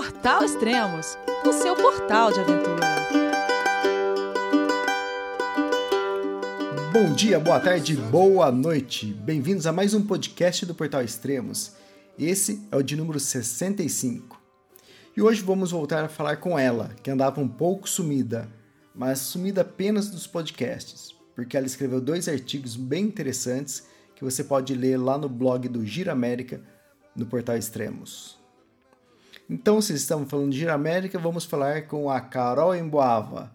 Portal Extremos, o seu portal de aventura. Bom dia, boa tarde, boa noite. Bem-vindos a mais um podcast do Portal Extremos. Esse é o de número 65. E hoje vamos voltar a falar com ela, que andava um pouco sumida, mas sumida apenas dos podcasts, porque ela escreveu dois artigos bem interessantes que você pode ler lá no blog do Gira América, no Portal Extremos. Então, se estamos falando de Gira América, vamos falar com a Carol Emboava.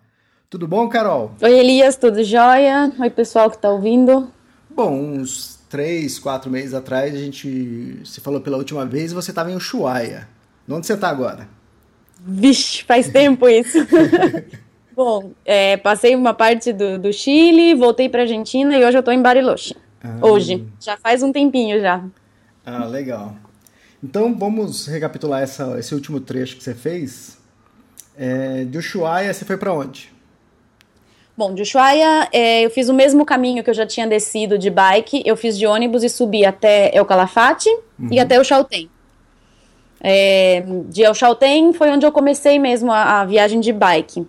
Tudo bom, Carol? Oi, Elias, tudo jóia? Oi, pessoal que está ouvindo. Bom, uns três, quatro meses atrás, a gente se falou pela última vez e você estava em Ushuaia. Onde você está agora? Vixe, faz tempo isso. Bom, é, passei uma parte do, do Chile, voltei para Argentina e hoje eu estou em Bariloche. Ah. Hoje, já faz um tempinho já. Ah, legal. Então vamos recapitular essa, esse último trecho que você fez. É, de Ushuaia, você foi para onde? Bom, de Ushuaia, é, eu fiz o mesmo caminho que eu já tinha descido de bike. Eu fiz de ônibus e subi até El Calafate uhum. e até o Chaltén. É, de El Chaltén foi onde eu comecei mesmo a, a viagem de bike.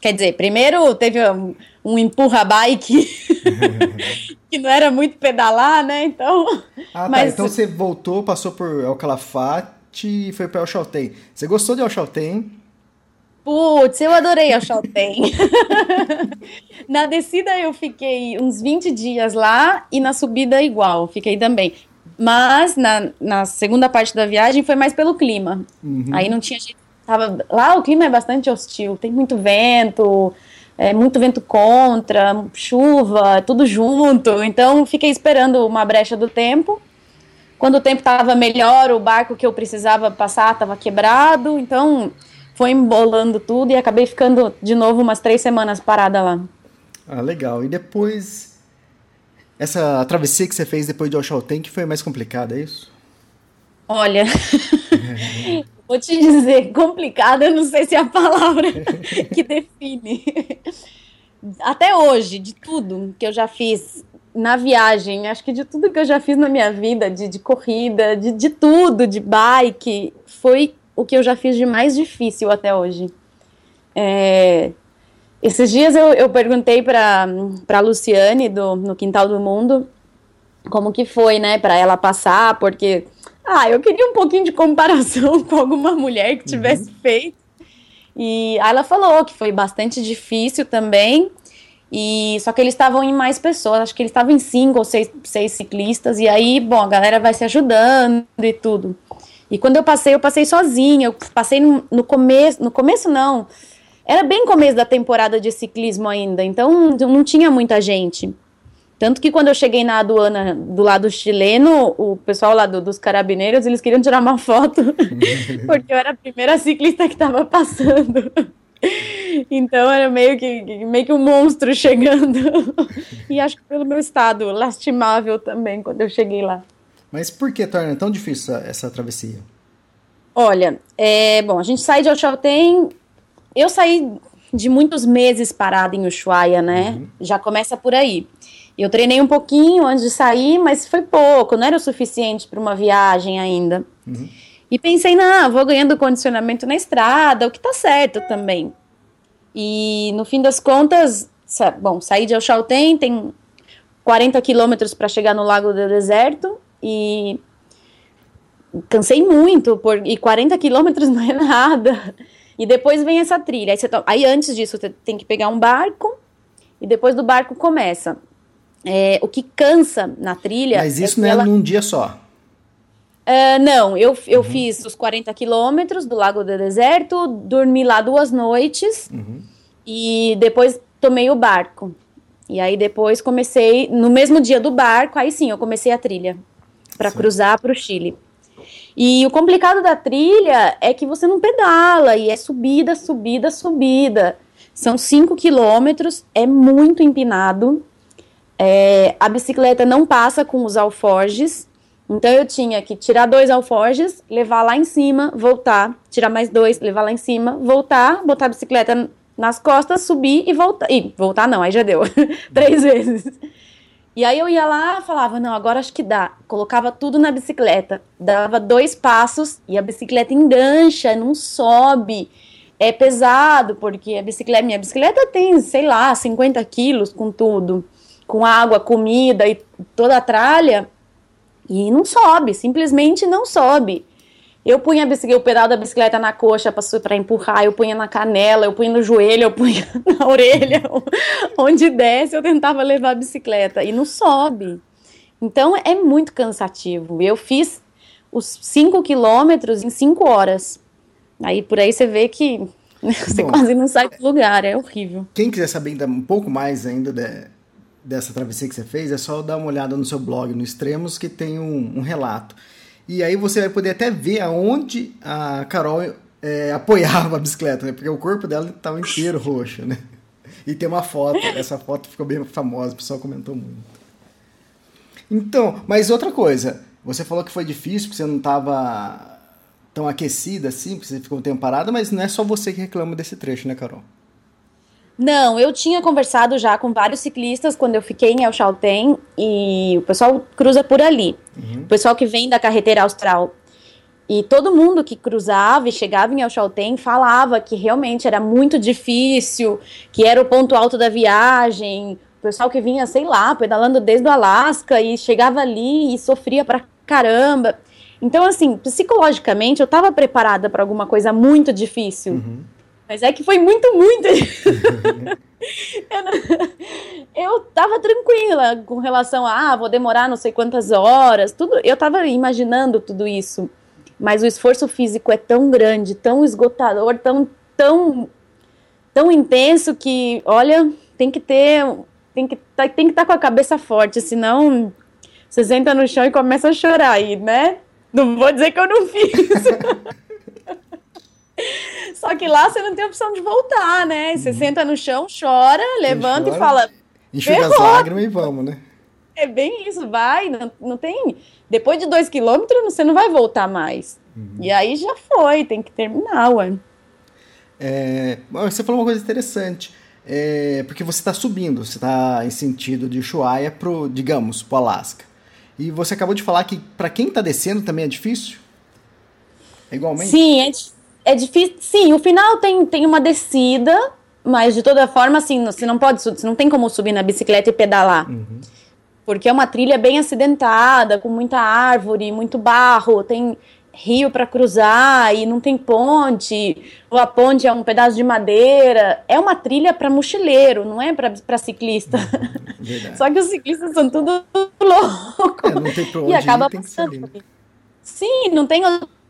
Quer dizer, primeiro teve um, empurra-bike, que não era muito pedalar, né? Então. Ah, tá. Mas... Então você voltou, passou por El Calafate e foi para El Chaltén. Você gostou de El Chaltén? Putz, eu adorei El Chaltén. na descida eu fiquei uns 20 dias lá e na subida igual, fiquei também. Mas na, na segunda parte da viagem foi mais pelo clima. Uhum. Aí não tinha jeito Tava, lá o clima é bastante hostil, tem muito vento, é, muito vento contra, chuva, tudo junto. Então fiquei esperando uma brecha do tempo. Quando o tempo estava melhor, o barco que eu precisava passar estava quebrado. Então foi embolando tudo e acabei ficando de novo umas três semanas parada lá. Ah, legal. E depois, essa travessia que você fez depois de Oxaltén, que foi mais complicada, é isso? Olha, Vou te dizer, complicado, eu não sei se é a palavra que define. Até hoje, de tudo que eu já fiz na viagem, acho que de tudo que eu já fiz na minha vida, de, de corrida, de, de tudo, de bike, foi o que eu já fiz de mais difícil até hoje. É, esses dias eu, eu perguntei para a Luciane, do, no Quintal do Mundo, como que foi, né, para ela passar, porque ah, eu queria um pouquinho de comparação com alguma mulher que tivesse uhum. feito. E aí ela falou que foi bastante difícil também. E só que eles estavam em mais pessoas, acho que eles estavam em cinco ou seis, seis ciclistas. E aí, bom, a galera vai se ajudando e tudo. E quando eu passei, eu passei sozinha. Eu passei no, no começo, no começo não. Era bem começo da temporada de ciclismo ainda, então não tinha muita gente. Tanto que quando eu cheguei na aduana do lado chileno, o pessoal lá do, dos carabineiros, eles queriam tirar uma foto, porque eu era a primeira ciclista que estava passando. Então era meio que, meio que um monstro chegando. E acho que pelo meu estado lastimável também, quando eu cheguei lá. Mas por que torna tão difícil essa travessia? Olha, é, bom, a gente sai de Alchaltén, eu saí de muitos meses parada em Ushuaia, né? Uhum. Já começa por aí. Eu treinei um pouquinho antes de sair, mas foi pouco, não era o suficiente para uma viagem ainda. Uhum. E pensei, não, vou ganhando condicionamento na estrada, o que tá certo também. E no fim das contas, bom, saí de El Chaltén, tem 40 quilômetros para chegar no Lago do Deserto e cansei muito, por, e 40 quilômetros não é nada. E depois vem essa trilha. Aí, aí antes disso, você tem que pegar um barco e depois do barco começa é, o que cansa na trilha. Mas é isso é não é ela... num dia só. Uh, não, eu, eu uhum. fiz os 40 quilômetros do Lago do Deserto, dormi lá duas noites uhum. e depois tomei o barco. E aí depois comecei, no mesmo dia do barco, aí sim, eu comecei a trilha para cruzar para o Chile. E o complicado da trilha é que você não pedala e é subida, subida, subida. São 5 quilômetros, é muito empinado. É, a bicicleta não passa com os alforjes, então eu tinha que tirar dois alforjes, levar lá em cima, voltar, tirar mais dois, levar lá em cima, voltar, botar a bicicleta nas costas, subir e voltar. E voltar não, aí já deu. Três vezes. E aí eu ia lá, falava, não, agora acho que dá. Colocava tudo na bicicleta, dava dois passos e a bicicleta engancha, não sobe. É pesado, porque a bicicleta, minha bicicleta tem, sei lá, 50 quilos com tudo, com água, comida e toda a tralha, e não sobe, simplesmente não sobe. Eu punha o pedal da bicicleta na coxa para empurrar, eu punha na canela, eu punha no joelho, eu punha na orelha, onde desce eu tentava levar a bicicleta e não sobe. Então é muito cansativo. Eu fiz os 5 quilômetros em 5 horas. Aí por aí você vê que você Bom, quase não sai do lugar, é horrível. Quem quiser saber ainda um pouco mais ainda de, dessa travessia que você fez, é só dar uma olhada no seu blog, no Extremos, que tem um, um relato. E aí você vai poder até ver aonde a Carol é, apoiava a bicicleta, né? Porque o corpo dela estava inteiro roxo, né? E tem uma foto, essa foto ficou bem famosa, o pessoal comentou muito. Então, mas outra coisa, você falou que foi difícil, porque você não estava tão aquecida assim, porque você ficou um tempo parada, mas não é só você que reclama desse trecho, né, Carol? Não, eu tinha conversado já com vários ciclistas quando eu fiquei em El Chaltén e o pessoal cruza por ali. Uhum. O pessoal que vem da carreteira austral. E todo mundo que cruzava e chegava em El Chaltén falava que realmente era muito difícil, que era o ponto alto da viagem. O pessoal que vinha, sei lá, pedalando desde o Alasca e chegava ali e sofria pra caramba. Então, assim, psicologicamente eu estava preparada para alguma coisa muito difícil. Uhum. Mas é que foi muito, muito. eu, não... eu tava tranquila com relação a, ah, vou demorar não sei quantas horas, tudo. Eu tava imaginando tudo isso. Mas o esforço físico é tão grande, tão esgotador, tão, tão, tão intenso que, olha, tem que ter, tem que, tá, tem que estar tá com a cabeça forte, senão você senta no chão e começa a chorar aí, né? Não vou dizer que eu não fiz. Só que lá você não tem opção de voltar, né? Você uhum. senta no chão, chora, levanta chora, e fala. Enxuga as lágrimas e vamos, né? É bem isso, vai. Não, não tem. Depois de dois quilômetros, você não vai voltar mais. Uhum. E aí já foi, tem que terminar, ué. É, você falou uma coisa interessante. É, porque você está subindo, você está em sentido de Ushuaia pro, digamos, pro Alasca. E você acabou de falar que para quem está descendo também é difícil? É igualmente? Sim, é difícil é difícil. Sim, o final tem, tem uma descida, mas de toda forma, assim, você não pode, você não tem como subir na bicicleta e pedalar. Uhum. Porque é uma trilha bem acidentada, com muita árvore, muito barro, tem rio para cruzar e não tem ponte, ou a ponte é um pedaço de madeira. É uma trilha para mochileiro, não é para ciclista. Uhum, Só que os ciclistas são tudo loucos. É, não tem pra onde e acaba ir, passando. Sim, não tem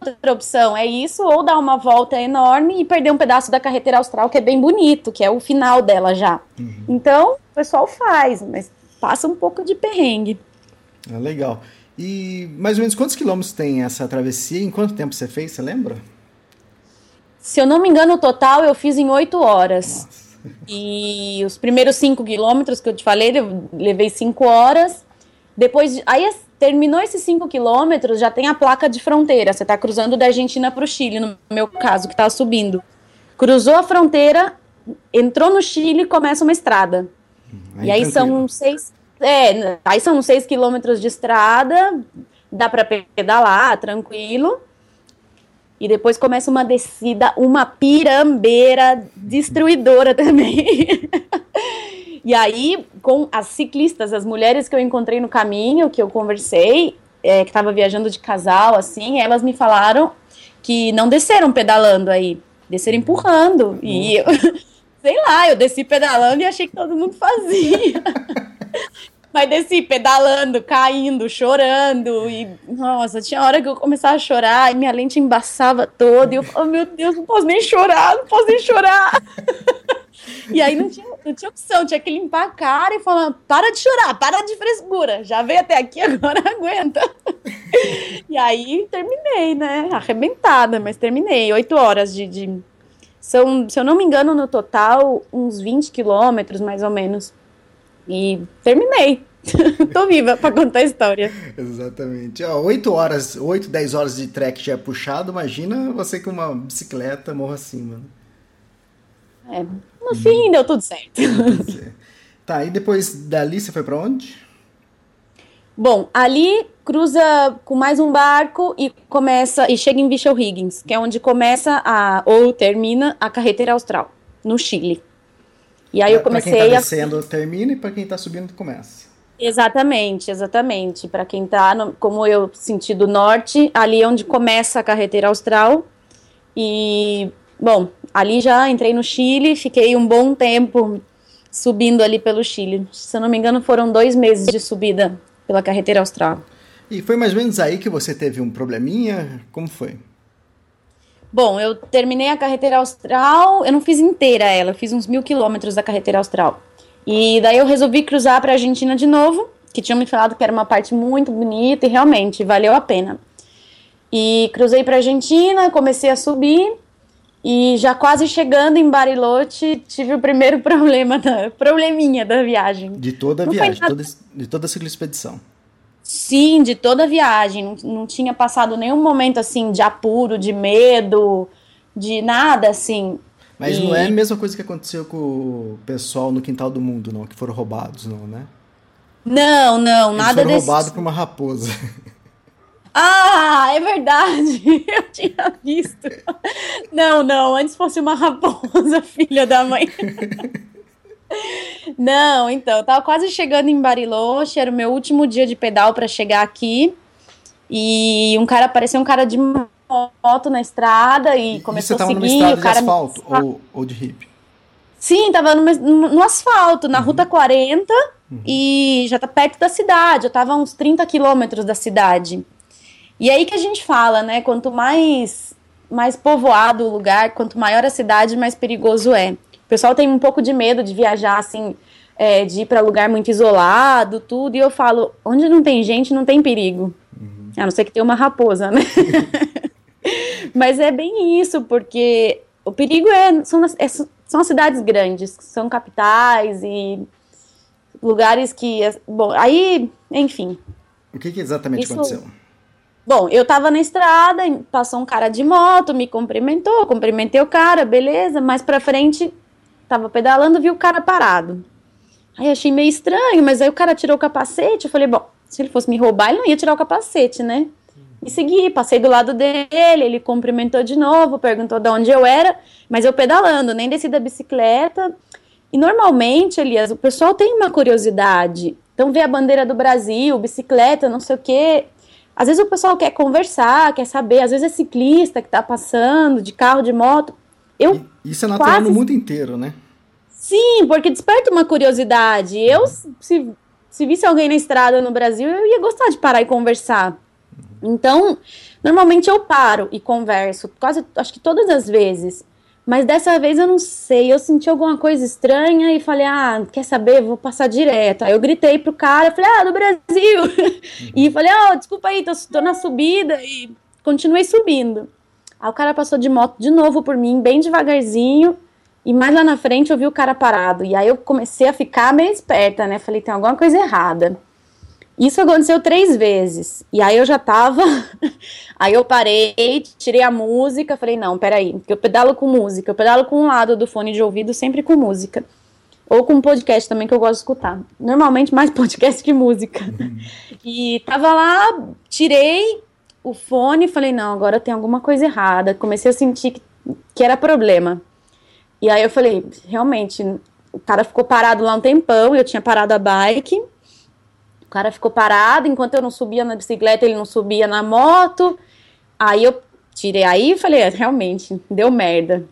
outra opção. É isso, ou dar uma volta enorme e perder um pedaço da carreteira austral, que é bem bonito, que é o final dela já. Uhum. Então, o pessoal faz, mas passa um pouco de perrengue. Ah, legal. E mais ou menos quantos quilômetros tem essa travessia? Em quanto tempo você fez, você lembra? Se eu não me engano, o total eu fiz em oito horas. Nossa. E os primeiros cinco quilômetros que eu te falei, eu levei cinco horas. Depois, aí Terminou esses 5 quilômetros, já tem a placa de fronteira. Você está cruzando da Argentina para o Chile, no meu caso, que está subindo. Cruzou a fronteira, entrou no Chile, começa uma estrada. Aí e aí são seis. É, aí são seis quilômetros de estrada, dá para pedalar tranquilo. E depois começa uma descida, uma pirambeira destruidora também. E aí, com as ciclistas, as mulheres que eu encontrei no caminho, que eu conversei, é, que estava viajando de casal, assim, elas me falaram que não desceram pedalando aí, desceram empurrando. Uhum. E eu, sei lá, eu desci pedalando e achei que todo mundo fazia. Mas desci pedalando, caindo, chorando. E, nossa, tinha hora que eu começava a chorar e minha lente embaçava toda. E eu falava, meu Deus, não posso nem chorar, não posso nem chorar. E aí não tinha, não tinha opção, tinha que limpar a cara e falar: para de chorar, para de frescura, já veio até aqui, agora aguenta. E aí terminei, né? Arrebentada, mas terminei. Oito horas de, de. São, se eu não me engano, no total, uns 20 quilômetros, mais ou menos. E terminei. Tô viva para contar a história. Exatamente. Oito horas, oito, dez horas de trek já é puxado, imagina você com uma bicicleta morro acima. É, no fim deu tudo certo. Tá, e depois dali você foi para onde? Bom, ali cruza com mais um barco e começa e chega em Vichel Higgins, que é onde começa a ou termina a carretera austral, no Chile. E aí eu comecei pra quem tá descendo a... termina e para quem tá subindo começa. Exatamente, exatamente. Para quem tá, no, como eu, sentido norte, ali é onde começa a carretera austral. E, bom, ali já entrei no Chile, fiquei um bom tempo subindo ali pelo Chile. Se eu não me engano, foram dois meses de subida pela carretera austral. E foi mais ou menos aí que você teve um probleminha? Como foi? Bom, eu terminei a carretera austral, eu não fiz inteira ela, eu fiz uns mil quilômetros da carretera austral. E daí eu resolvi cruzar para a Argentina de novo, que tinham me falado que era uma parte muito bonita e realmente valeu a pena. E cruzei para a Argentina, comecei a subir e já quase chegando em Bariloche, tive o primeiro problema da probleminha da viagem. De toda a não viagem, toda, de toda a expedição. Sim, de toda a viagem. Não, não tinha passado nenhum momento assim de apuro, de medo, de nada assim. Mas e... não é a mesma coisa que aconteceu com o pessoal no Quintal do Mundo, não, que foram roubados, não, né? Não, não, Eles nada foram desse... roubados por uma raposa. Ah, é verdade. Eu tinha visto. Não, não, antes fosse uma raposa, filha da mãe. Não, então, eu tava quase chegando em Bariloche, era o meu último dia de pedal para chegar aqui. E um cara apareceu um cara de moto na estrada e começou e a seguir. Você tava numa estrada de asfalto me... ou, ou de hip? Sim, tava no, no asfalto, na uhum. Ruta 40 uhum. e já tá perto da cidade. Eu tava a uns 30 quilômetros da cidade. E aí que a gente fala, né? Quanto mais, mais povoado o lugar, quanto maior a cidade, mais perigoso é. O pessoal tem um pouco de medo de viajar assim, é, de ir para lugar muito isolado, tudo. E eu falo, onde não tem gente, não tem perigo. Uhum. A não ser que tenha uma raposa, né? Mas é bem isso, porque o perigo é são, é, são as cidades grandes, são capitais e lugares que. Bom, aí, enfim. O que, que exatamente isso, aconteceu? Bom, eu tava na estrada, passou um cara de moto, me cumprimentou, cumprimentei o cara, beleza, mais pra frente, tava pedalando, vi o cara parado. Aí achei meio estranho, mas aí o cara tirou o capacete, eu falei, bom, se ele fosse me roubar, ele não ia tirar o capacete, né? E segui, passei do lado dele, ele cumprimentou de novo, perguntou de onde eu era, mas eu pedalando, nem desci da bicicleta. E normalmente, Elias, o pessoal tem uma curiosidade. Então vê a bandeira do Brasil, bicicleta, não sei o quê. Às vezes o pessoal quer conversar, quer saber, às vezes é ciclista que está passando, de carro, de moto. Eu Isso é natural quase... no mundo inteiro, né? Sim, porque desperta uma curiosidade. Eu, se, se visse alguém na estrada no Brasil, eu ia gostar de parar e conversar. Então, normalmente eu paro e converso, quase, acho que todas as vezes. Mas dessa vez eu não sei, eu senti alguma coisa estranha e falei, ah, quer saber, vou passar direto. Aí eu gritei pro cara, falei, ah, do Brasil. E falei, oh, desculpa aí, tô, tô na subida e continuei subindo. Aí o cara passou de moto de novo por mim, bem devagarzinho. E mais lá na frente eu vi o cara parado. E aí eu comecei a ficar meio esperta, né? Falei, tem alguma coisa errada. Isso aconteceu três vezes. E aí eu já tava. aí eu parei, tirei a música, falei, não, peraí, porque eu pedalo com música, eu pedalo com um lado do fone de ouvido, sempre com música. Ou com podcast também que eu gosto de escutar. Normalmente mais podcast que música. e tava lá, tirei o fone e falei, não, agora tem alguma coisa errada. Comecei a sentir que, que era problema. E aí eu falei, realmente, o cara ficou parado lá um tempão, eu tinha parado a bike. O cara ficou parado, enquanto eu não subia na bicicleta, ele não subia na moto. Aí eu tirei aí e falei, é, realmente, deu merda.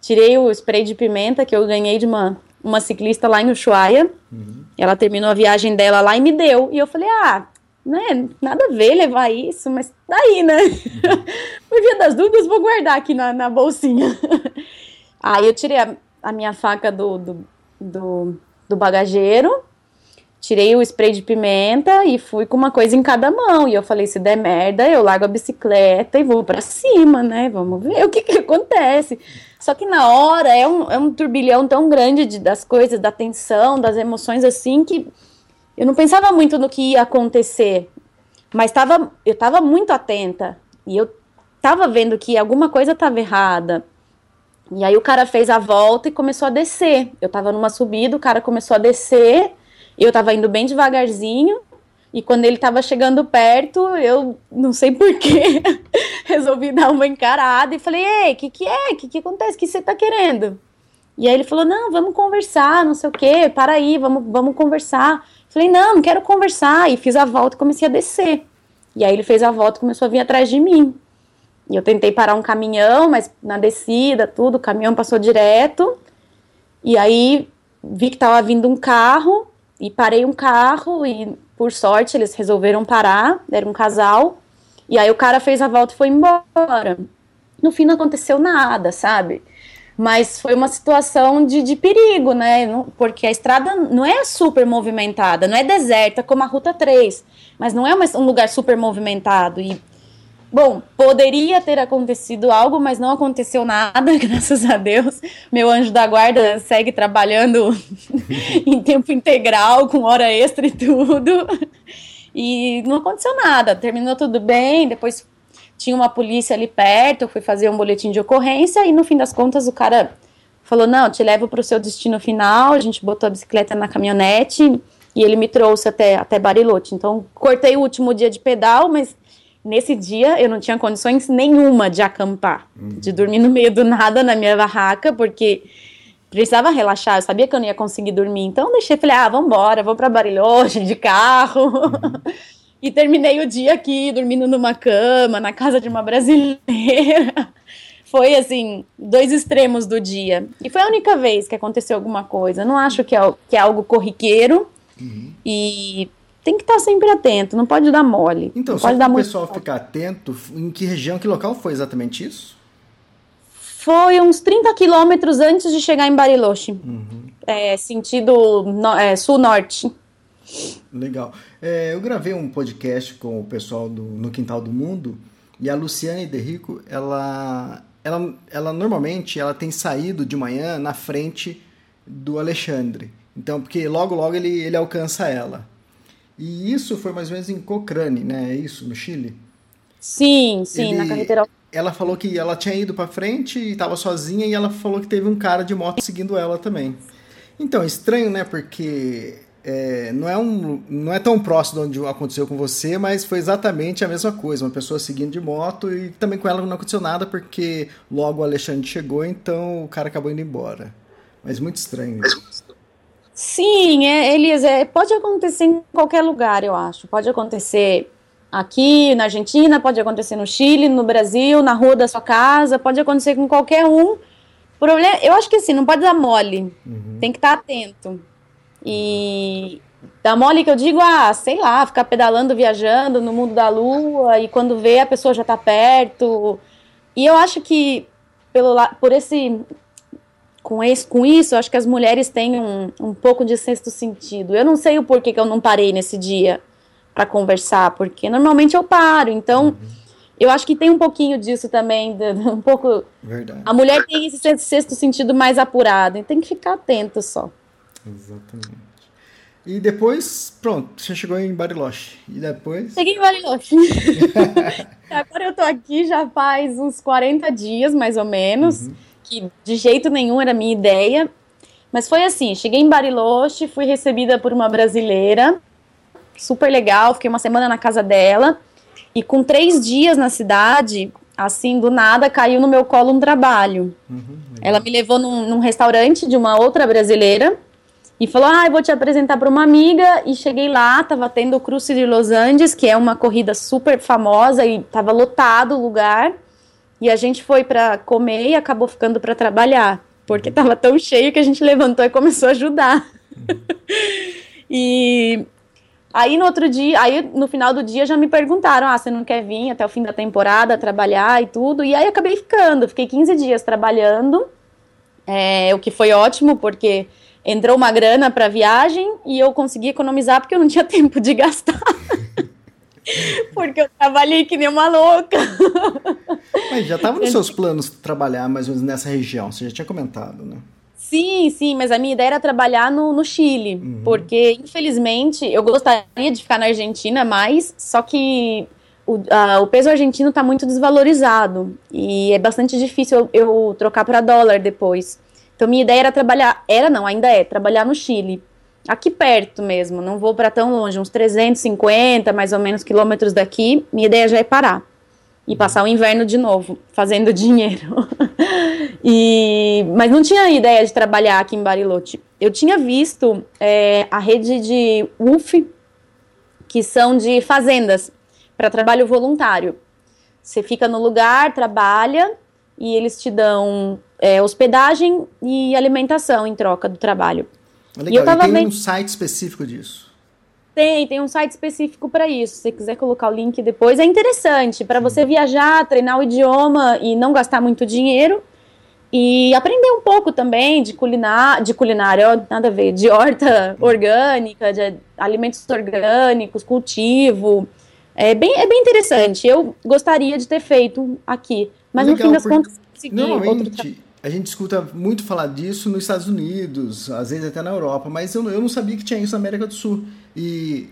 Tirei o spray de pimenta que eu ganhei de uma, uma ciclista lá em Ushuaia. Uhum. Ela terminou a viagem dela lá e me deu. E eu falei, ah, né, nada a ver levar isso, mas daí, né? Uhum. Por via das dúvidas, vou guardar aqui na, na bolsinha. aí eu tirei a, a minha faca do, do, do, do bagageiro tirei o spray de pimenta e fui com uma coisa em cada mão. E eu falei: se der merda, eu largo a bicicleta e vou para cima, né? Vamos ver o que, que acontece. Só que na hora é um, é um turbilhão tão grande de, das coisas, da tensão, das emoções, assim, que eu não pensava muito no que ia acontecer. Mas tava, eu estava muito atenta. E eu estava vendo que alguma coisa estava errada. E aí o cara fez a volta e começou a descer. Eu estava numa subida, o cara começou a descer eu tava indo bem devagarzinho, E quando ele estava chegando perto, eu não sei porquê, resolvi dar uma encarada e falei: Ei, o que, que é? O que, que acontece? O que você está querendo? E aí ele falou: Não, vamos conversar, não sei o quê, para aí, vamos, vamos conversar. Falei: Não, não quero conversar. E fiz a volta e comecei a descer. E aí ele fez a volta e começou a vir atrás de mim. E eu tentei parar um caminhão, mas na descida, tudo, o caminhão passou direto. E aí vi que estava vindo um carro e parei um carro e por sorte eles resolveram parar, era um casal. E aí o cara fez a volta e foi embora. No fim não aconteceu nada, sabe? Mas foi uma situação de, de perigo, né? Porque a estrada não é super movimentada, não é deserta como a Ruta 3, mas não é uma, um lugar super movimentado. E Bom, poderia ter acontecido algo, mas não aconteceu nada, graças a Deus. Meu anjo da guarda segue trabalhando em tempo integral, com hora extra e tudo. E não aconteceu nada, terminou tudo bem. Depois tinha uma polícia ali perto, eu fui fazer um boletim de ocorrência e no fim das contas o cara falou: Não, te levo para o seu destino final. A gente botou a bicicleta na caminhonete e ele me trouxe até, até Barilote. Então, cortei o último dia de pedal, mas Nesse dia eu não tinha condições nenhuma de acampar, uhum. de dormir no meio do nada na minha barraca, porque precisava relaxar, eu sabia que eu não ia conseguir dormir. Então deixei, falei, ah, vamos embora, vou para Bariloche de carro. Uhum. e terminei o dia aqui dormindo numa cama, na casa de uma brasileira. Foi assim, dois extremos do dia. E foi a única vez que aconteceu alguma coisa. Não acho que é, que é algo corriqueiro. Uhum. E tem que estar sempre atento, não pode dar mole. Então, não só pode dar o pessoal mole. ficar atento, em que região, que local foi exatamente isso? Foi uns 30 quilômetros antes de chegar em Bariloche. Uhum. É, sentido no, é, sul-norte. Legal. É, eu gravei um podcast com o pessoal do No Quintal do Mundo e a Luciane Derrico, ela, ela, ela normalmente ela tem saído de manhã na frente do Alexandre. Então, porque logo logo ele, ele alcança ela. E isso foi mais ou menos em Cochrane, né? É isso, no Chile? Sim, sim, Ele, na carretera. Ela falou que ela tinha ido para frente e estava sozinha e ela falou que teve um cara de moto seguindo ela também. Então, estranho, né? Porque é, não, é um, não é tão próximo de onde aconteceu com você, mas foi exatamente a mesma coisa. Uma pessoa seguindo de moto e também com ela não aconteceu nada porque logo o Alexandre chegou, então o cara acabou indo embora. Mas muito estranho. Isso. Sim, é, Elisa, é, pode acontecer em qualquer lugar, eu acho. Pode acontecer aqui na Argentina, pode acontecer no Chile, no Brasil, na rua da sua casa, pode acontecer com qualquer um. Problema, eu acho que assim, não pode dar mole. Uhum. Tem que estar atento. E dar mole que eu digo, ah, sei lá, ficar pedalando, viajando no mundo da lua e quando vê a pessoa já está perto. E eu acho que pelo por esse com, esse, com isso, eu acho que as mulheres têm um, um pouco de sexto sentido. Eu não sei o porquê que eu não parei nesse dia para conversar, porque normalmente eu paro. Então, uhum. eu acho que tem um pouquinho disso também, um pouco. Verdade. A mulher tem esse sexto sentido mais apurado, e tem que ficar atento só. Exatamente. E depois, pronto, você chegou em Bariloche. E depois? Cheguei em Bariloche. Agora eu tô aqui já faz uns 40 dias, mais ou menos. Uhum que de jeito nenhum era minha ideia. Mas foi assim, cheguei em Bariloche, fui recebida por uma brasileira, super legal, fiquei uma semana na casa dela, e com três dias na cidade, assim, do nada, caiu no meu colo um trabalho. Uhum, Ela me levou num, num, restaurante de uma outra brasileira, e falou, ah, eu vou te apresentar para uma amiga, e cheguei lá, tava tendo o Cruze de Los Angeles, que é uma corrida super famosa, e tava lotado o lugar, e a gente foi para comer e acabou ficando para trabalhar, porque estava tão cheio que a gente levantou e começou a ajudar. e aí no outro dia, aí no final do dia já me perguntaram: "Ah, você não quer vir até o fim da temporada trabalhar e tudo?". E aí acabei ficando, fiquei 15 dias trabalhando. É, o que foi ótimo porque entrou uma grana para viagem e eu consegui economizar porque eu não tinha tempo de gastar. Porque eu trabalhei que nem uma louca. Mas já estava nos seus planos trabalhar mais ou menos nessa região, você já tinha comentado, né? Sim, sim, mas a minha ideia era trabalhar no, no Chile, uhum. porque infelizmente eu gostaria de ficar na Argentina mais, só que o, o peso argentino está muito desvalorizado e é bastante difícil eu, eu trocar para dólar depois. Então minha ideia era trabalhar, era não, ainda é, trabalhar no Chile. aqui perto mesmo, não vou para tão longe, uns 350 mais ou menos quilômetros daqui, minha ideia já é parar e passar o inverno de novo, fazendo dinheiro. e, mas não tinha ideia de trabalhar aqui em Bariloche. Eu tinha visto é, a rede de UF, que são de fazendas, para trabalho voluntário. Você fica no lugar, trabalha, e eles te dão é, hospedagem e alimentação em troca do trabalho. Legal. E, eu tava e tem vendo... um site específico disso. Tem, tem um site específico para isso. Se você quiser colocar o link depois, é interessante para você viajar, treinar o idioma e não gastar muito dinheiro e aprender um pouco também de culinária, de culinária, nada a ver, de horta orgânica, de alimentos orgânicos, cultivo. É bem, é bem interessante. Eu gostaria de ter feito aqui, mas Legal, no fim das contas consegui outro a gente escuta muito falar disso nos Estados Unidos, às vezes até na Europa, mas eu, eu não sabia que tinha isso na América do Sul. E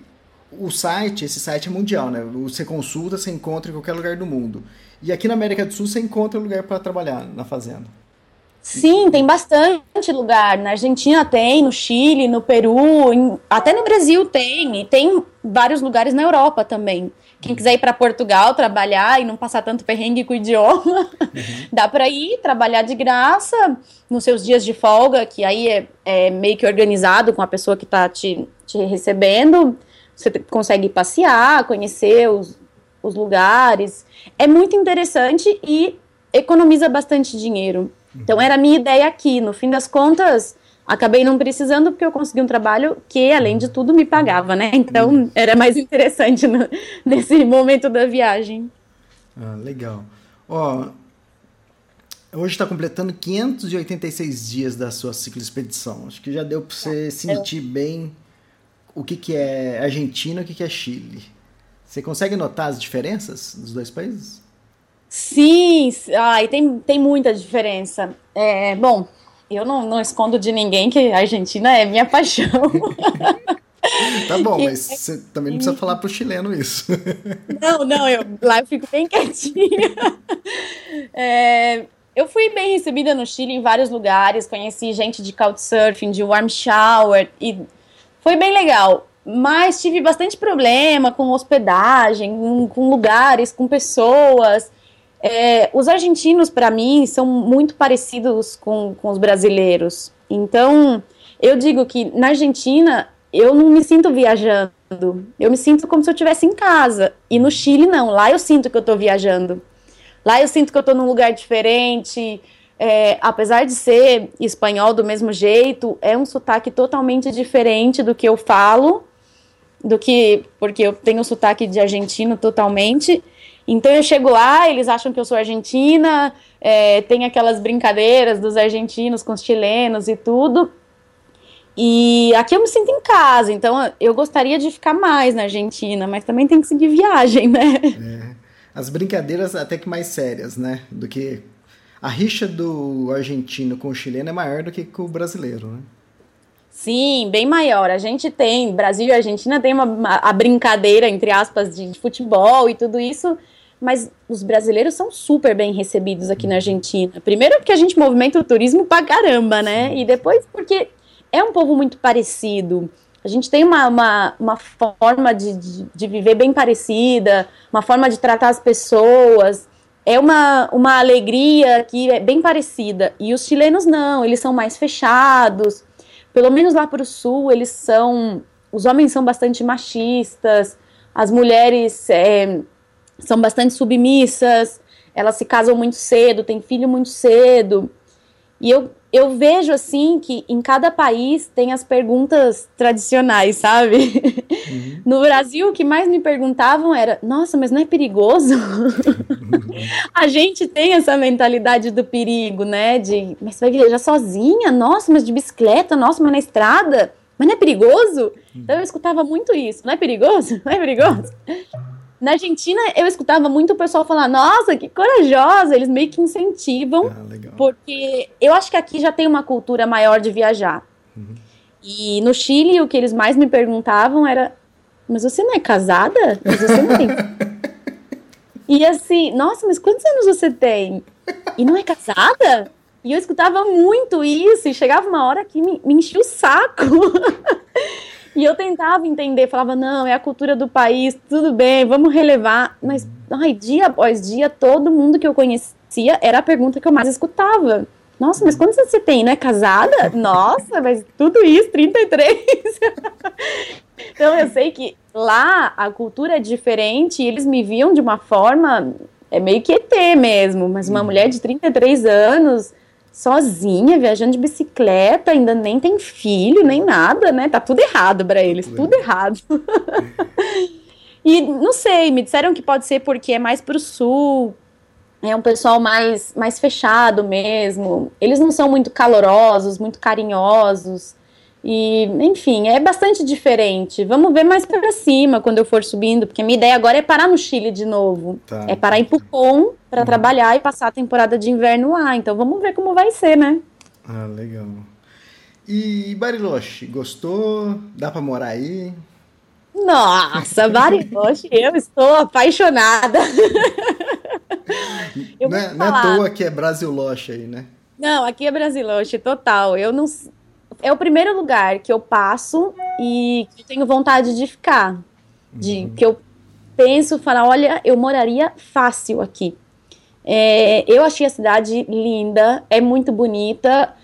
o site, esse site é mundial, né? Você consulta, você encontra em qualquer lugar do mundo. E aqui na América do Sul você encontra lugar para trabalhar na fazenda. Sim, tem bastante lugar. Na Argentina tem, no Chile, no Peru, em, até no Brasil tem, e tem vários lugares na Europa também. Quem quiser ir para Portugal trabalhar e não passar tanto perrengue com o idioma, uhum. dá para ir trabalhar de graça nos seus dias de folga, que aí é, é meio que organizado com a pessoa que está te, te recebendo. Você consegue passear, conhecer os, os lugares. É muito interessante e economiza bastante dinheiro. Então, era a minha ideia aqui. No fim das contas, Acabei não precisando porque eu consegui um trabalho que, além de tudo, me pagava, né? Então era mais interessante no, nesse momento da viagem. Ah, legal. Ó, hoje está completando 586 dias da sua ciclo expedição. Acho que já deu para você é. sentir bem o que, que é Argentina e o que, que é Chile. Você consegue notar as diferenças dos dois países? Sim, e tem, tem muita diferença. É, bom, eu não, não escondo de ninguém que a Argentina é minha paixão. Tá bom, mas você também não precisa falar pro chileno isso. Não, não, eu lá eu fico bem quietinha. É, eu fui bem recebida no Chile em vários lugares, conheci gente de couchsurfing, de warm shower, e foi bem legal. Mas tive bastante problema com hospedagem, com, com lugares, com pessoas. É, os argentinos, para mim, são muito parecidos com, com os brasileiros. Então, eu digo que na Argentina eu não me sinto viajando. Eu me sinto como se eu estivesse em casa. E no Chile, não. Lá eu sinto que eu estou viajando. Lá eu sinto que eu estou num lugar diferente. É, apesar de ser espanhol do mesmo jeito, é um sotaque totalmente diferente do que eu falo, do que porque eu tenho sotaque de argentino totalmente. Então eu chego lá, eles acham que eu sou argentina, é, tem aquelas brincadeiras dos argentinos com os chilenos e tudo. E aqui eu me sinto em casa, então eu gostaria de ficar mais na Argentina, mas também tem que seguir viagem, né? É. As brincadeiras até que mais sérias, né? Do que a rixa do argentino com o chileno é maior do que com o brasileiro, né? Sim, bem maior. A gente tem, Brasil e Argentina tem uma, a brincadeira, entre aspas, de futebol e tudo isso, mas os brasileiros são super bem recebidos aqui na Argentina. Primeiro porque a gente movimenta o turismo pra caramba, né? E depois porque é um povo muito parecido. A gente tem uma, uma, uma forma de, de, de, viver bem parecida, uma forma de tratar as pessoas. É uma, uma alegria que é bem parecida. E os chilenos não, eles são mais fechados. Pelo menos lá para o sul, eles são. Os homens são bastante machistas, as mulheres. É, são bastante submissas, elas se casam muito cedo, têm filho muito cedo. E eu, eu vejo assim que em cada país tem as perguntas tradicionais, sabe? Uhum. No Brasil, o que mais me perguntavam era: nossa, mas não é perigoso? a gente tem essa mentalidade do perigo, né? De, mas você vai viajar sozinha? Nossa, mas de bicicleta? Nossa, mas na estrada? Mas não é perigoso? Então eu escutava muito isso: não é perigoso? Não é perigoso? Na Argentina, eu escutava muito o pessoal falar: Nossa, que corajosa! Eles meio que incentivam, ah, porque eu acho que aqui já tem uma cultura maior de viajar. Uhum. E no Chile, o que eles mais me perguntavam era: Mas você não é casada? Mas você não tem. e assim, nossa, mas quantos anos você tem? E não é casada? E eu escutava muito isso, e chegava uma hora que me, me enchia o saco. e eu tentava entender, falava, não, é a cultura do país, tudo bem, vamos relevar. Mas, ai, dia após dia, todo mundo que eu conhecia era a pergunta que eu mais escutava. Nossa, mas quantos você tem, não é casada? Nossa, mas tudo isso, 33. então eu sei que lá a cultura é diferente e eles me viam de uma forma, é meio que ET mesmo, mas uma uhum. mulher de 33 anos, sozinha, viajando de bicicleta, ainda nem tem filho, nem nada, né? Tá tudo errado para eles, tudo errado. e não sei, me disseram que pode ser porque é mais pro sul, é um pessoal mais, mais fechado mesmo. Eles não são muito calorosos, muito carinhosos. E, enfim, é bastante diferente. Vamos ver mais para cima quando eu for subindo, porque minha ideia agora é parar no Chile de novo. Tá. É parar em Pucón para uhum. trabalhar e passar a temporada de inverno lá. Então vamos ver como vai ser, né? Ah, legal. E Bariloche, gostou? Dá para morar aí? Nossa, Bariloche, eu estou apaixonada. Eu não, é, não é à toa que é Brasiloche aí, né? Não, aqui é Brasiloche, total. Eu não. É o primeiro lugar que eu passo e que eu tenho vontade de ficar. De uhum. que eu penso, falar, olha, eu moraria fácil aqui. É, eu achei a cidade linda, é muito bonita.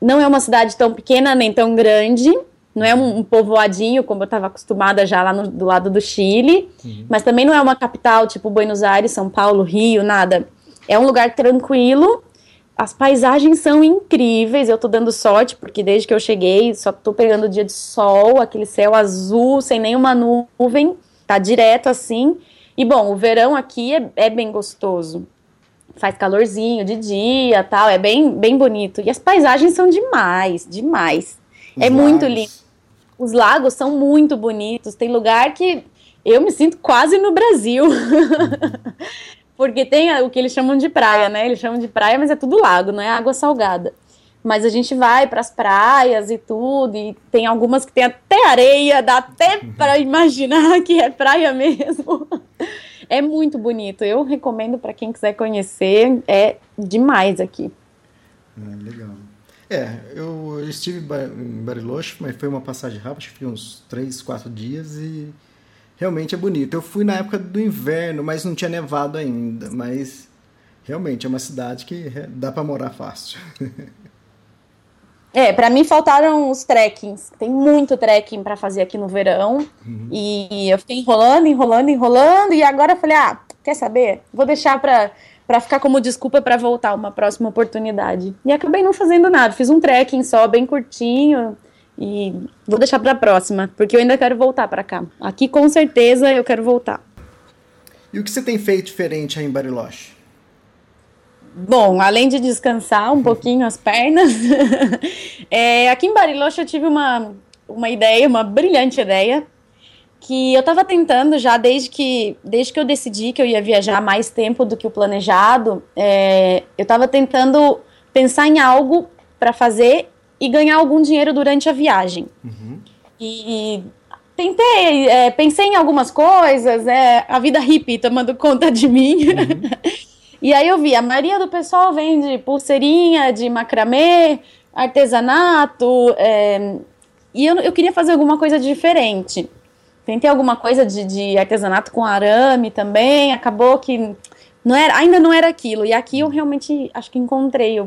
Não é uma cidade tão pequena nem tão grande. Não é um, um povoadinho, como eu estava acostumada já lá no, do lado do Chile. Uhum. Mas também não é uma capital tipo Buenos Aires, São Paulo, Rio, nada. É um lugar tranquilo. As paisagens são incríveis. Eu tô dando sorte, porque desde que eu cheguei, só tô pegando dia de sol, aquele céu azul, sem nenhuma nuvem. Tá direto assim. E bom, o verão aqui é, é bem gostoso. Faz calorzinho de dia tal, é bem, bem bonito. E as paisagens são demais, demais. Os é lagos. muito lindo. Os lagos são muito bonitos. Tem lugar que eu me sinto quase no Brasil. Porque tem o que eles chamam de praia, né? Eles chamam de praia, mas é tudo lago, não é água salgada. Mas a gente vai para as praias e tudo, e tem algumas que tem até areia, dá até para imaginar que é praia mesmo. É muito bonito. Eu recomendo para quem quiser conhecer, é demais aqui. É, legal. É, eu estive em Bariloche, mas foi uma passagem rápida, acho que foi uns 3, 4 dias e realmente é bonito. Eu fui na época do inverno, mas não tinha nevado ainda. Mas realmente é uma cidade que dá para morar fácil. É, para mim faltaram os trekkings. Tem muito trekking para fazer aqui no verão. Uhum. E eu fiquei enrolando, enrolando, enrolando. E agora eu falei: ah, quer saber? Vou deixar para para ficar como desculpa para voltar uma próxima oportunidade. E acabei não fazendo nada. Fiz um trekking só, bem curtinho. E vou deixar para a próxima, porque eu ainda quero voltar para cá. Aqui com certeza eu quero voltar. E o que você tem feito diferente aí em Bariloche? Bom, além de descansar um pouquinho as pernas, é, aqui em Bariloche eu tive uma, uma ideia, uma brilhante ideia, que eu estava tentando já desde que, desde que eu decidi que eu ia viajar mais tempo do que o planejado, é, eu estava tentando pensar em algo para fazer e ganhar algum dinheiro durante a viagem. Uhum. E, tentei, é, pensei em algumas coisas, é, a vida hippie tomando conta de mim. Uhum. e aí eu vi, a maioria do pessoal vende pulseirinha de macramê, artesanato, é, e eu, eu queria fazer alguma coisa diferente. Tentei alguma coisa de, de artesanato com arame também, acabou que não era, ainda não era aquilo. E aqui eu realmente acho que encontrei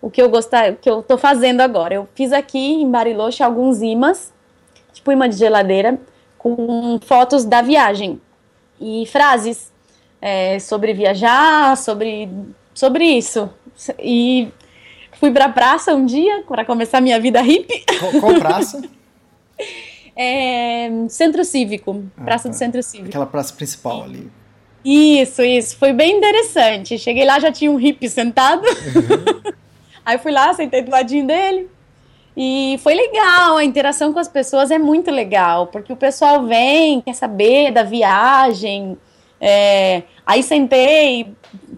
o que eu gostar, o que eu tô fazendo agora. Eu fiz aqui em Bariloche alguns imãs, tipo imã de geladeira, com fotos da viagem e frases é, sobre viajar, sobre, sobre isso. E fui pra praça um dia para começar minha vida hippie. Qual, praça? é, Centro Cívico, ah, Praça tá. do Centro Cívico. Aquela praça principal ali. Isso, isso. Foi bem interessante. Cheguei lá, já tinha um hippie sentado. Uhum. Aí fui lá, sentei do ladinho dele. E foi legal, a interação com as pessoas é muito legal, porque o pessoal vem, quer saber da viagem. É, aí sentei,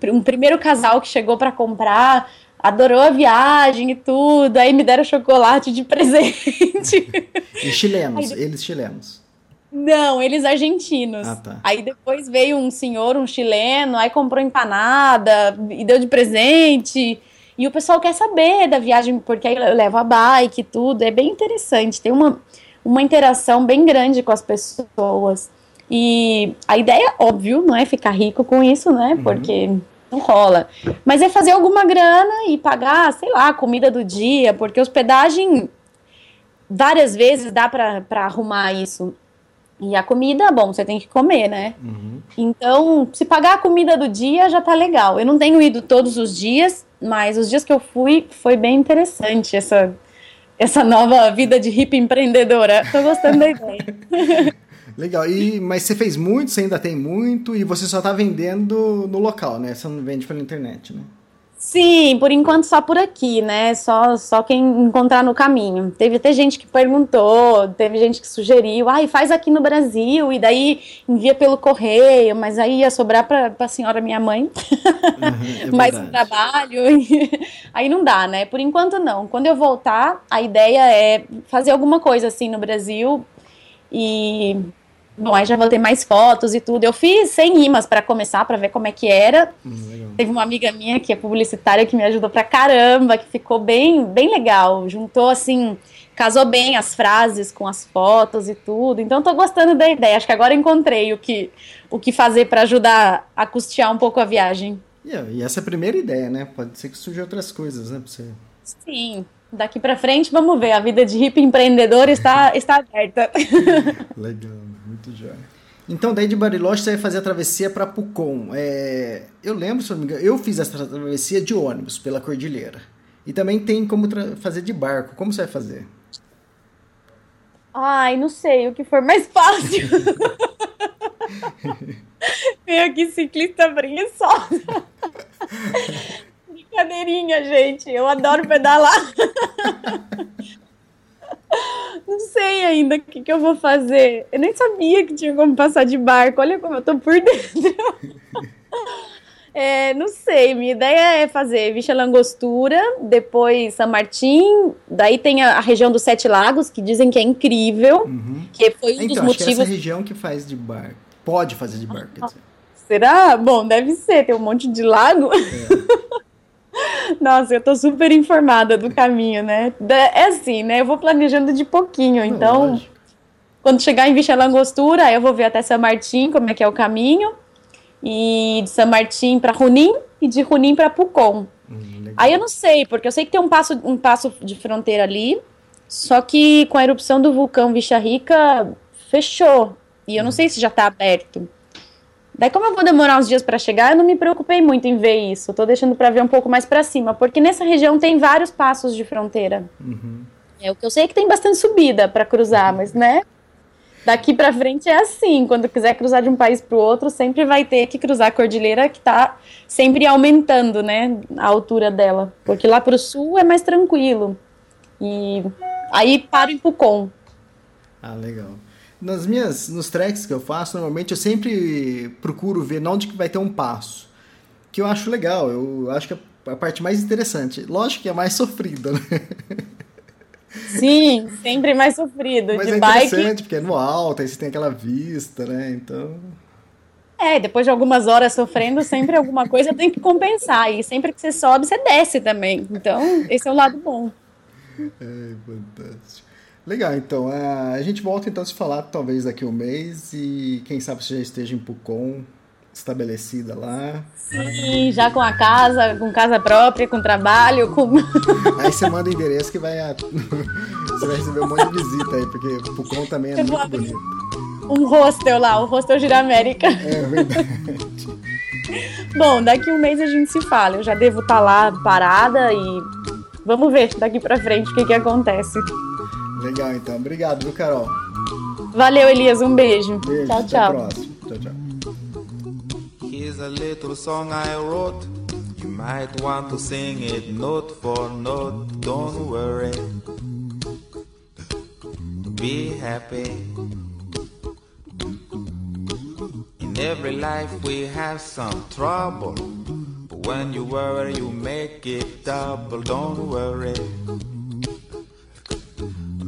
um primeiro casal que chegou para comprar, adorou a viagem e tudo, aí me deram chocolate de presente. E chilenos, aí, eles chilenos. Não, eles argentinos. Ah, tá. Aí depois veio um senhor, um chileno, aí comprou empanada e deu de presente. E o pessoal quer saber da viagem, porque aí eu levo a bike e tudo. É bem interessante. Tem uma, uma interação bem grande com as pessoas. E a ideia, óbvio, não é ficar rico com isso, né? Uhum. Porque não rola. Mas é fazer alguma grana e pagar, sei lá, a comida do dia, porque hospedagem várias vezes dá para arrumar isso. E a comida, bom, você tem que comer, né? Uhum. Então, se pagar a comida do dia já tá legal. Eu não tenho ido todos os dias, mas os dias que eu fui foi bem interessante essa, essa nova vida de hippie empreendedora. Tô gostando da ideia. Legal. E, mas você fez muito, você ainda tem muito, e você só tá vendendo no local, né? Você não vende pela internet, né? Sim, por enquanto só por aqui, né? Só, só quem encontrar no caminho. Teve até gente que perguntou, teve gente que sugeriu, ai, ah, faz aqui no Brasil, e daí envia pelo correio, mas aí ia sobrar para a senhora minha mãe. Uhum, é mais um trabalho. aí não dá, né? Por enquanto não. Quando eu voltar, a ideia é fazer alguma coisa assim no Brasil e Bom, aí já vou ter mais fotos e tudo. Eu fiz sem imãs para começar, para ver como é que era. Hum, Teve uma amiga minha que é publicitária que me ajudou pra caramba, que ficou bem, bem legal. Juntou assim, casou bem as frases com as fotos e tudo. Então tô gostando da ideia. Acho que agora encontrei o que, o que fazer para ajudar a custear um pouco a viagem. Yeah, e essa é a primeira ideia, né? Pode ser que surja outras coisas, né? Pra você... Sim, daqui para frente, vamos ver. A vida de hippie empreendedor está, está aberta. Legal, muito já. Então, daí de Bariloche você vai fazer a travessia para Pucon. É, eu lembro, se não me engano, eu fiz essa travessia de ônibus pela cordilheira. E também tem como fazer de barco. Como você vai fazer? Ai, não sei, o que for mais fácil. Vem aqui ciclista preguiçosa. Brincadeirinha, gente. Eu adoro pedalar. Não sei ainda o que, que eu vou fazer. Eu nem sabia que tinha como passar de barco. Olha como eu tô por dentro. É, não sei, minha ideia é fazer Vicha Langostura, depois São Martim, daí tem a, a, região dos Sete Lagos, que dizem que é incrível, uhum. que foi um então, dos motivos... Então, essa região que faz de barco, pode fazer de barco, dizer. Será? Bom, deve ser, tem um monte de lago. É. Nossa, eu tô super informada do caminho, né? É assim, né? Eu vou planejando de pouquinho. Então, Lógico. quando chegar em Vicha Langostura, eu vou ver até São Martim como é que é o caminho. E de São Martim para Runim e de Runim para Pucon. Hum, Aí eu não sei, porque eu sei que tem um passo, um passo de fronteira ali. Só que com a erupção do vulcão Vicha Rica, fechou. E eu não hum. sei se já tá aberto. Daí, como eu vou demorar uns dias para chegar, eu não me preocupei muito em ver isso. Tô deixando para ver um pouco mais para cima, porque nessa região tem vários passos de fronteira. Uhum. É o que eu sei é que tem bastante subida para cruzar, mas né? Daqui para frente é assim, quando quiser cruzar de um país para o outro, sempre vai ter que cruzar a cordilheira que está sempre aumentando, né, a altura dela, porque lá para o sul é mais tranquilo. E aí para em Pucon. Ah, legal nas minhas nos treks que eu faço, normalmente eu sempre procuro ver onde que vai ter um passo. Que eu acho legal, eu acho que é a parte mais interessante. Lógico que é mais sofrida, né? Sim, sempre mais sofrido. Mas de é interessante, bike... porque é no alto, aí você tem aquela vista, né? Então. É, depois de algumas horas sofrendo, sempre alguma coisa tem que compensar. E sempre que você sobe, você desce também. Então, esse é o lado bom. É, fantástico. Legal, então. É, a gente volta então a se falar talvez daqui a um mês e quem sabe você já esteja em Pucon, estabelecida lá. Sim, já com a casa, com casa própria, com trabalho, com. Aí você manda o endereço que vai. A... você vai receber um monte de visita aí, porque Pucon também é muito bonito. Um hostel lá, o hostel Giramérica. É verdade. Bom, daqui a um mês a gente se fala. Eu já devo estar tá lá parada e vamos ver daqui pra frente o que, que acontece. Legal, então. Obrigado, viu, Carol? Valeu, Elias. Um beijo. Beijo. Tchau, até tchau. próximo. Tchau, tchau. Here's a little song I wrote. You might want to sing it note for note. Don't worry. Be happy. In every life we have some trouble. But when you worry, you make it double. Don't worry.